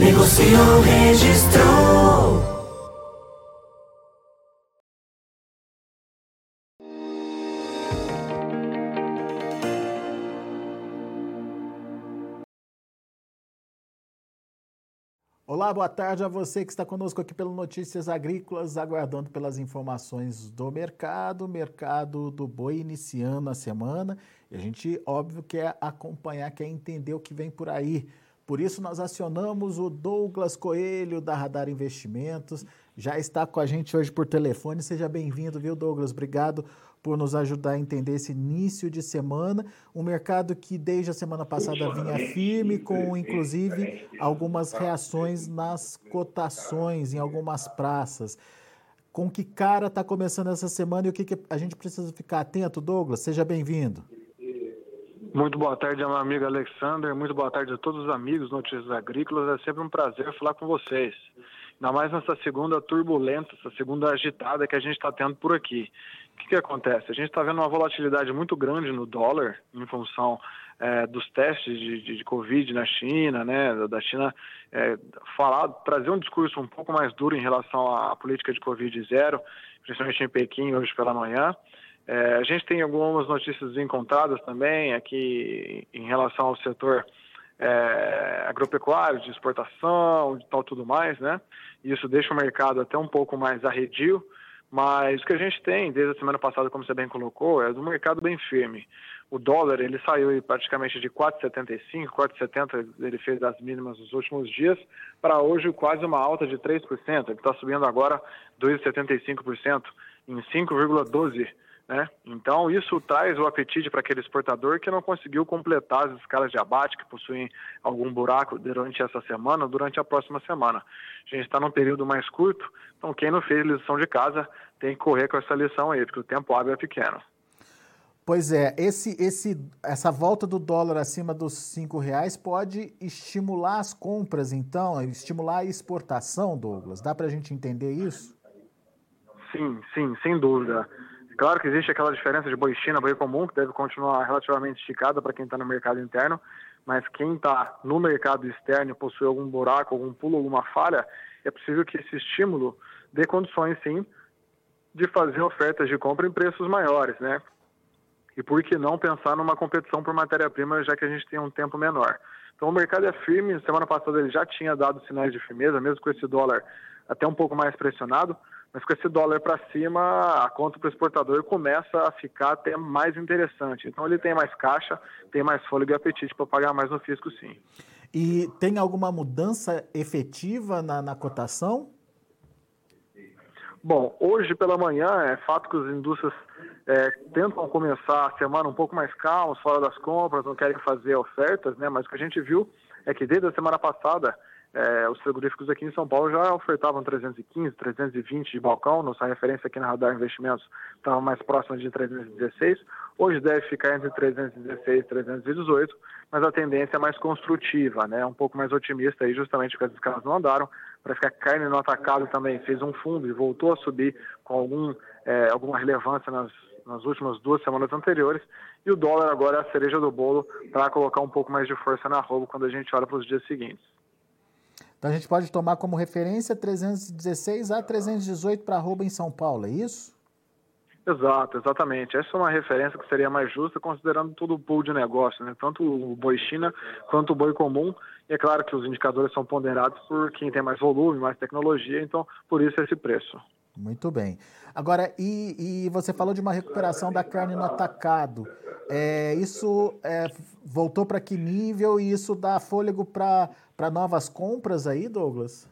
Negociou, registrou. Olá, boa tarde a você que está conosco aqui pelo Notícias Agrícolas, aguardando pelas informações do mercado, mercado do boi iniciando a semana. E a gente, óbvio, quer acompanhar, quer entender o que vem por aí. Por isso, nós acionamos o Douglas Coelho, da Radar Investimentos. Já está com a gente hoje por telefone. Seja bem-vindo, viu, Douglas? Obrigado por nos ajudar a entender esse início de semana. Um mercado que desde a semana passada vinha firme, com inclusive algumas reações nas cotações em algumas praças. Com que cara está começando essa semana e o que, que a gente precisa ficar atento, Douglas? Seja bem-vindo. Muito boa tarde, meu amigo Alexander. Muito boa tarde a todos os amigos Notícias Agrícolas. É sempre um prazer falar com vocês. Ainda mais nessa segunda turbulenta, essa segunda agitada que a gente está tendo por aqui. O que, que acontece? A gente está vendo uma volatilidade muito grande no dólar em função é, dos testes de, de, de, Covid na China, né, da China é, falar, trazer um discurso um pouco mais duro em relação à política de Covid zero, principalmente em Pequim hoje pela manhã. É, a gente tem algumas notícias encontradas também aqui em relação ao setor é, agropecuário, de exportação, de tal tudo mais, né? Isso deixa o mercado até um pouco mais arredio, mas o que a gente tem desde a semana passada, como você bem colocou, é um mercado bem firme. O dólar ele saiu praticamente de 4,75, 4,70 ele fez das mínimas nos últimos dias, para hoje quase uma alta de 3%. Ele está subindo agora 2,75% em 5,12%. Né? Então, isso traz o apetite para aquele exportador que não conseguiu completar as escalas de abate, que possuem algum buraco durante essa semana ou durante a próxima semana. A gente está num período mais curto, então quem não fez lição de casa tem que correr com essa lição aí, porque o tempo hábil é pequeno. Pois é, esse, esse, essa volta do dólar acima dos cinco reais pode estimular as compras, então, estimular a exportação, Douglas? Dá para a gente entender isso? Sim, sim, sem dúvida. Claro que existe aquela diferença de boi China, boi comum, que deve continuar relativamente esticada para quem está no mercado interno, mas quem está no mercado externo e possui algum buraco, algum pulo, alguma falha, é possível que esse estímulo dê condições, sim, de fazer ofertas de compra em preços maiores, né? E por que não pensar numa competição por matéria-prima, já que a gente tem um tempo menor? Então o mercado é firme, semana passada ele já tinha dado sinais de firmeza, mesmo com esse dólar até um pouco mais pressionado, mas com esse dólar para cima, a conta para o exportador começa a ficar até mais interessante. Então ele tem mais caixa, tem mais fôlego e apetite para pagar mais no fisco, sim. E tem alguma mudança efetiva na, na cotação? Bom, hoje pela manhã é fato que as indústrias é, tentam começar a semana um pouco mais calmas, fora das compras, não querem fazer ofertas, né? Mas o que a gente viu é que desde a semana passada é, os frigoríficos aqui em São Paulo já ofertavam 315, 320 de balcão, nossa referência aqui na Radar Investimentos estava mais próxima de 316, hoje deve ficar entre 316 e 318, mas a tendência é mais construtiva, né? um pouco mais otimista aí, justamente porque as escalas não andaram, para ficar carne no atacado também fez um fundo e voltou a subir com algum, é, alguma relevância nas, nas últimas duas semanas anteriores, e o dólar agora é a cereja do bolo para colocar um pouco mais de força na roupa quando a gente olha para os dias seguintes. Então a gente pode tomar como referência 316 a 318 para arroba em São Paulo, é isso? Exato, exatamente. Essa é uma referência que seria mais justa considerando todo o pool de negócio, né? tanto o boi China quanto o boi comum. E é claro que os indicadores são ponderados por quem tem mais volume, mais tecnologia, então por isso esse preço. Muito bem. Agora, e, e você falou de uma recuperação da carne no atacado. É, isso é, voltou para que nível e isso dá fôlego para novas compras aí, Douglas?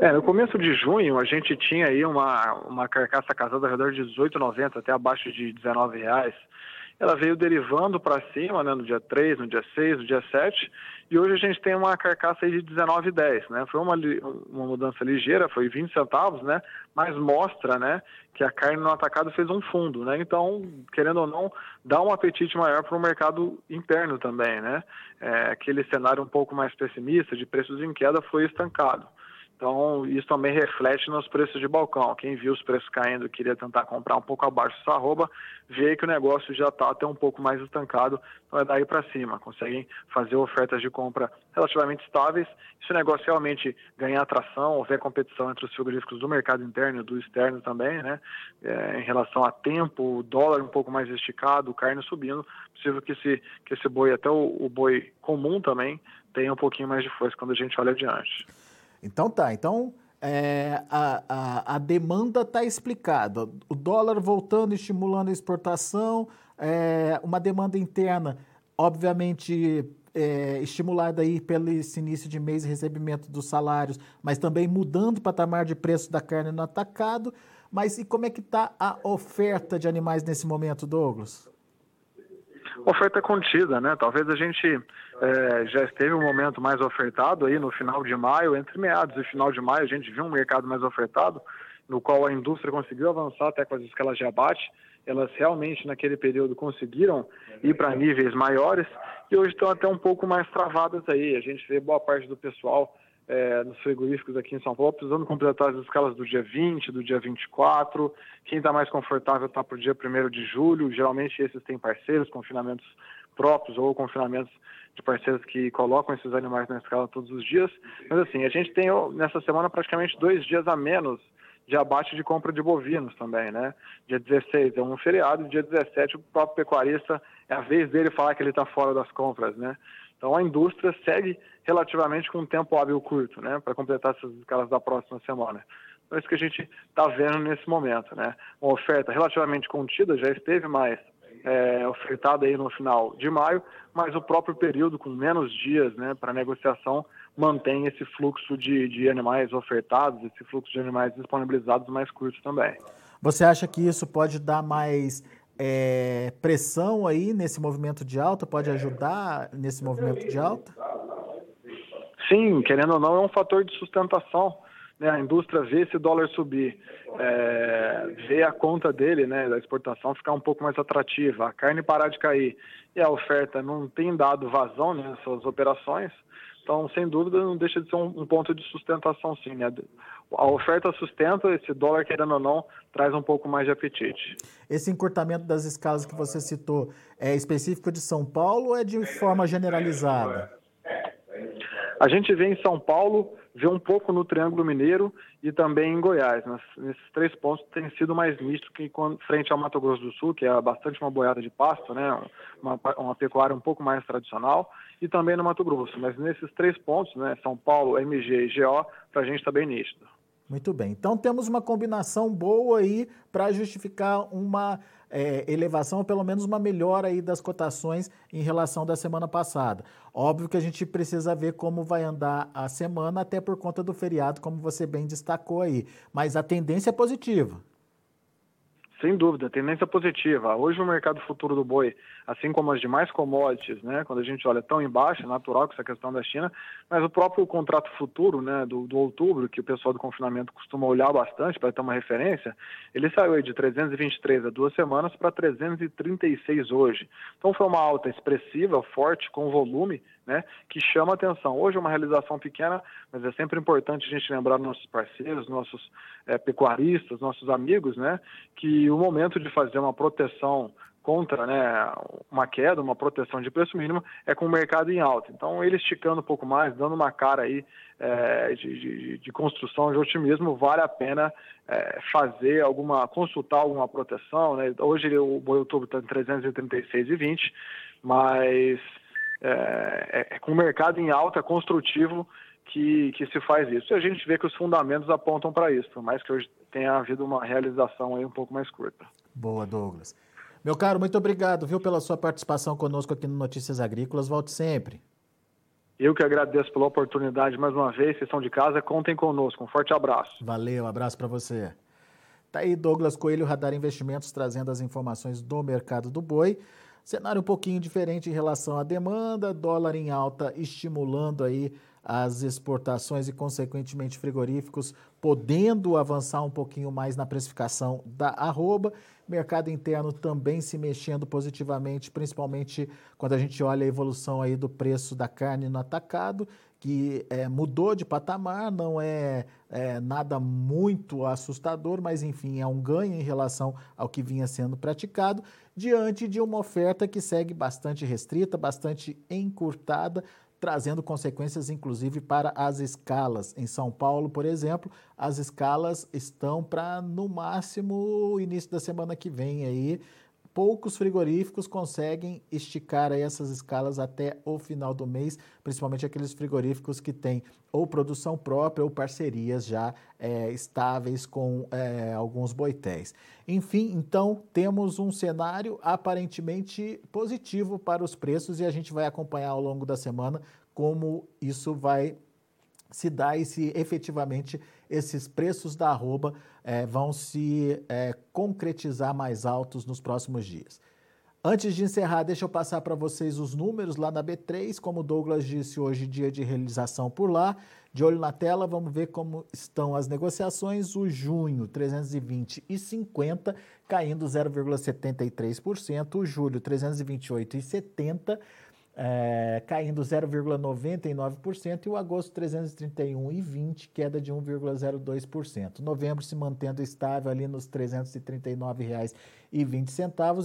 É, no começo de junho a gente tinha aí uma, uma carcaça casada ao redor de 18,90 até abaixo de 19 reais. Ela veio derivando para cima, né, no dia 3, no dia 6, no dia 7, e hoje a gente tem uma carcaça de 19,10, né? Foi uma, uma mudança ligeira, foi 20 centavos, né? Mas mostra, né, que a carne no atacado fez um fundo, né? Então, querendo ou não, dá um apetite maior para o mercado interno também, né? É, aquele cenário um pouco mais pessimista de preços em queda foi estancado. Então, isso também reflete nos preços de balcão. Quem viu os preços caindo queria tentar comprar um pouco abaixo dessa arroba, vê que o negócio já está até um pouco mais estancado, então é daí para cima. Conseguem fazer ofertas de compra relativamente estáveis. Se o negócio realmente ganhar atração, houver competição entre os frigoríficos do mercado interno e do externo também, né, é, em relação a tempo, dólar um pouco mais esticado, carne subindo, possível que esse, que esse boi, até o, o boi comum também, tenha um pouquinho mais de força quando a gente olha adiante. Então tá, então é, a, a, a, demanda está explicada. O dólar voltando, estimulando a exportação, é, uma demanda interna, obviamente é, estimulada aí pelo início de mês e recebimento dos salários, mas também mudando o patamar de preço da carne no atacado. Mas e como é que está a oferta de animais nesse momento, Douglas? Oferta contida, né? Talvez a gente é, já esteve um momento mais ofertado aí no final de maio, entre meados e final de maio, a gente viu um mercado mais ofertado, no qual a indústria conseguiu avançar até com as escalas de abate. Elas realmente, naquele período, conseguiram ir para níveis maiores e hoje estão até um pouco mais travadas aí. A gente vê boa parte do pessoal é, nos frigoríficos aqui em São Paulo, precisando completar as escalas do dia 20, do dia 24. Quem está mais confortável está para o dia 1 de julho. Geralmente esses têm parceiros, confinamentos próprios ou confinamentos de parceiros que colocam esses animais na escala todos os dias. Mas assim, a gente tem nessa semana praticamente dois dias a menos de abate de compra de bovinos também, né? Dia 16 é um feriado, dia 17 o próprio pecuarista é a vez dele falar que ele está fora das compras, né? Então a indústria segue relativamente com um tempo hábil curto, né, para completar essas escalas da próxima semana. Então é isso que a gente está vendo nesse momento, né? Uma oferta relativamente contida, já esteve mais é, ofertada aí no final de maio, mas o próprio período com menos dias, né, para negociação mantém esse fluxo de, de animais ofertados, esse fluxo de animais disponibilizados mais curto também. Você acha que isso pode dar mais é, pressão aí nesse movimento de alta? Pode ajudar nesse movimento de alta? Sim, querendo ou não, é um fator de sustentação. Né? A indústria vê esse dólar subir, é, vê a conta dele, né, da exportação, ficar um pouco mais atrativa, a carne parar de cair e a oferta não tem dado vazão né, nas suas operações, então, sem dúvida, não deixa de ser um, um, ponto de sustentação, sim. Né? A oferta sustenta, esse dólar, querendo ou não, traz um pouco mais de apetite. Esse encurtamento das escalas que você citou é específico de São Paulo ou é de forma generalizada? A gente vê em São Paulo, vê um pouco no Triângulo Mineiro e também em Goiás. nesses três pontos tem sido mais misto que frente ao Mato Grosso do Sul, que é bastante uma boiada de pasto, né? uma, uma pecuária um pouco mais tradicional, e também no Mato Grosso. Mas nesses três pontos, né, São Paulo, MG e GO, para a gente está bem nítido. Muito bem. Então temos uma combinação boa aí para justificar uma é, elevação, ou pelo menos uma melhora aí das cotações em relação da semana passada. Óbvio que a gente precisa ver como vai andar a semana, até por conta do feriado, como você bem destacou aí. Mas a tendência é positiva. Sem dúvida, tendência positiva. Hoje o mercado futuro do boi, assim como as demais commodities, né, quando a gente olha tão embaixo, é natural com essa questão da China, mas o próprio contrato futuro, né, do, do outubro, que o pessoal do confinamento costuma olhar bastante para ter uma referência, ele saiu de 323 há duas semanas para 336 hoje. Então foi uma alta expressiva, forte, com volume, né, que chama atenção. Hoje é uma realização pequena, mas é sempre importante a gente lembrar nossos parceiros, nossos é, pecuaristas, nossos amigos, né, que o momento de fazer uma proteção contra né, uma queda, uma proteção de preço mínimo, é com o mercado em alta. Então, ele esticando um pouco mais, dando uma cara aí é, de, de, de, construção, de otimismo, vale a pena é, fazer alguma, consultar alguma proteção. Né? Hoje o boi outubro está em 336,20, mas é, é, é, com o mercado em alta, construtivo, que, que se faz isso. E a gente vê que os fundamentos apontam para isso, por mais que hoje tenha havido uma realização aí um pouco mais curta. Boa, Douglas. Meu caro, muito obrigado, viu, pela sua participação conosco aqui no Notícias Agrícolas. Volte sempre. Eu que agradeço pela oportunidade mais uma vez. Vocês são de casa, contem conosco. Um forte abraço. Valeu, um abraço para você. Tá aí Douglas Coelho, Radar Investimentos, trazendo as informações do mercado do boi. Cenário um pouquinho diferente em relação à demanda, dólar em alta estimulando aí as exportações e, consequentemente, frigoríficos podendo avançar um pouquinho mais na precificação da arroba. Mercado interno também se mexendo positivamente, principalmente quando a gente olha a evolução aí do preço da carne no atacado, que é, mudou de patamar, não é, é nada muito assustador, mas enfim, é um ganho em relação ao que vinha sendo praticado, diante de uma oferta que segue bastante restrita, bastante encurtada, trazendo consequências inclusive para as escalas. Em São Paulo, por exemplo, as escalas estão para no máximo o início da semana que vem aí. Poucos frigoríficos conseguem esticar essas escalas até o final do mês, principalmente aqueles frigoríficos que têm ou produção própria ou parcerias já é, estáveis com é, alguns boitéis. Enfim, então temos um cenário aparentemente positivo para os preços e a gente vai acompanhar ao longo da semana como isso vai se dar e se efetivamente esses preços da arroba é, vão se é, concretizar mais altos nos próximos dias. Antes de encerrar, deixa eu passar para vocês os números lá na B3. Como o Douglas disse, hoje dia de realização por lá. De olho na tela, vamos ver como estão as negociações. O junho, 320 e 50, caindo 0,73%. O julho, 328 e 70, é, caindo 0,99%, e o agosto 331,20, queda de 1,02%. Novembro se mantendo estável ali nos R$ 339,20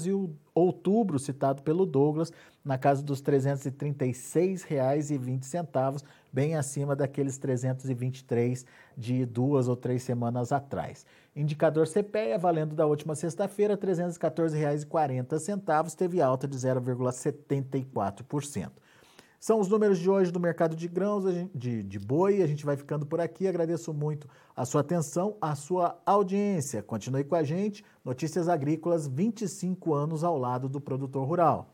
e o outubro, citado pelo Douglas, na casa dos R$ 336,20, bem acima daqueles 323 de duas ou três semanas atrás. Indicador CPEA, valendo da última sexta-feira, R$ 314,40, teve alta de 0,74%. São os números de hoje do mercado de grãos, de, de boi. A gente vai ficando por aqui. Agradeço muito a sua atenção, a sua audiência. Continue com a gente. Notícias Agrícolas, 25 anos ao lado do produtor rural.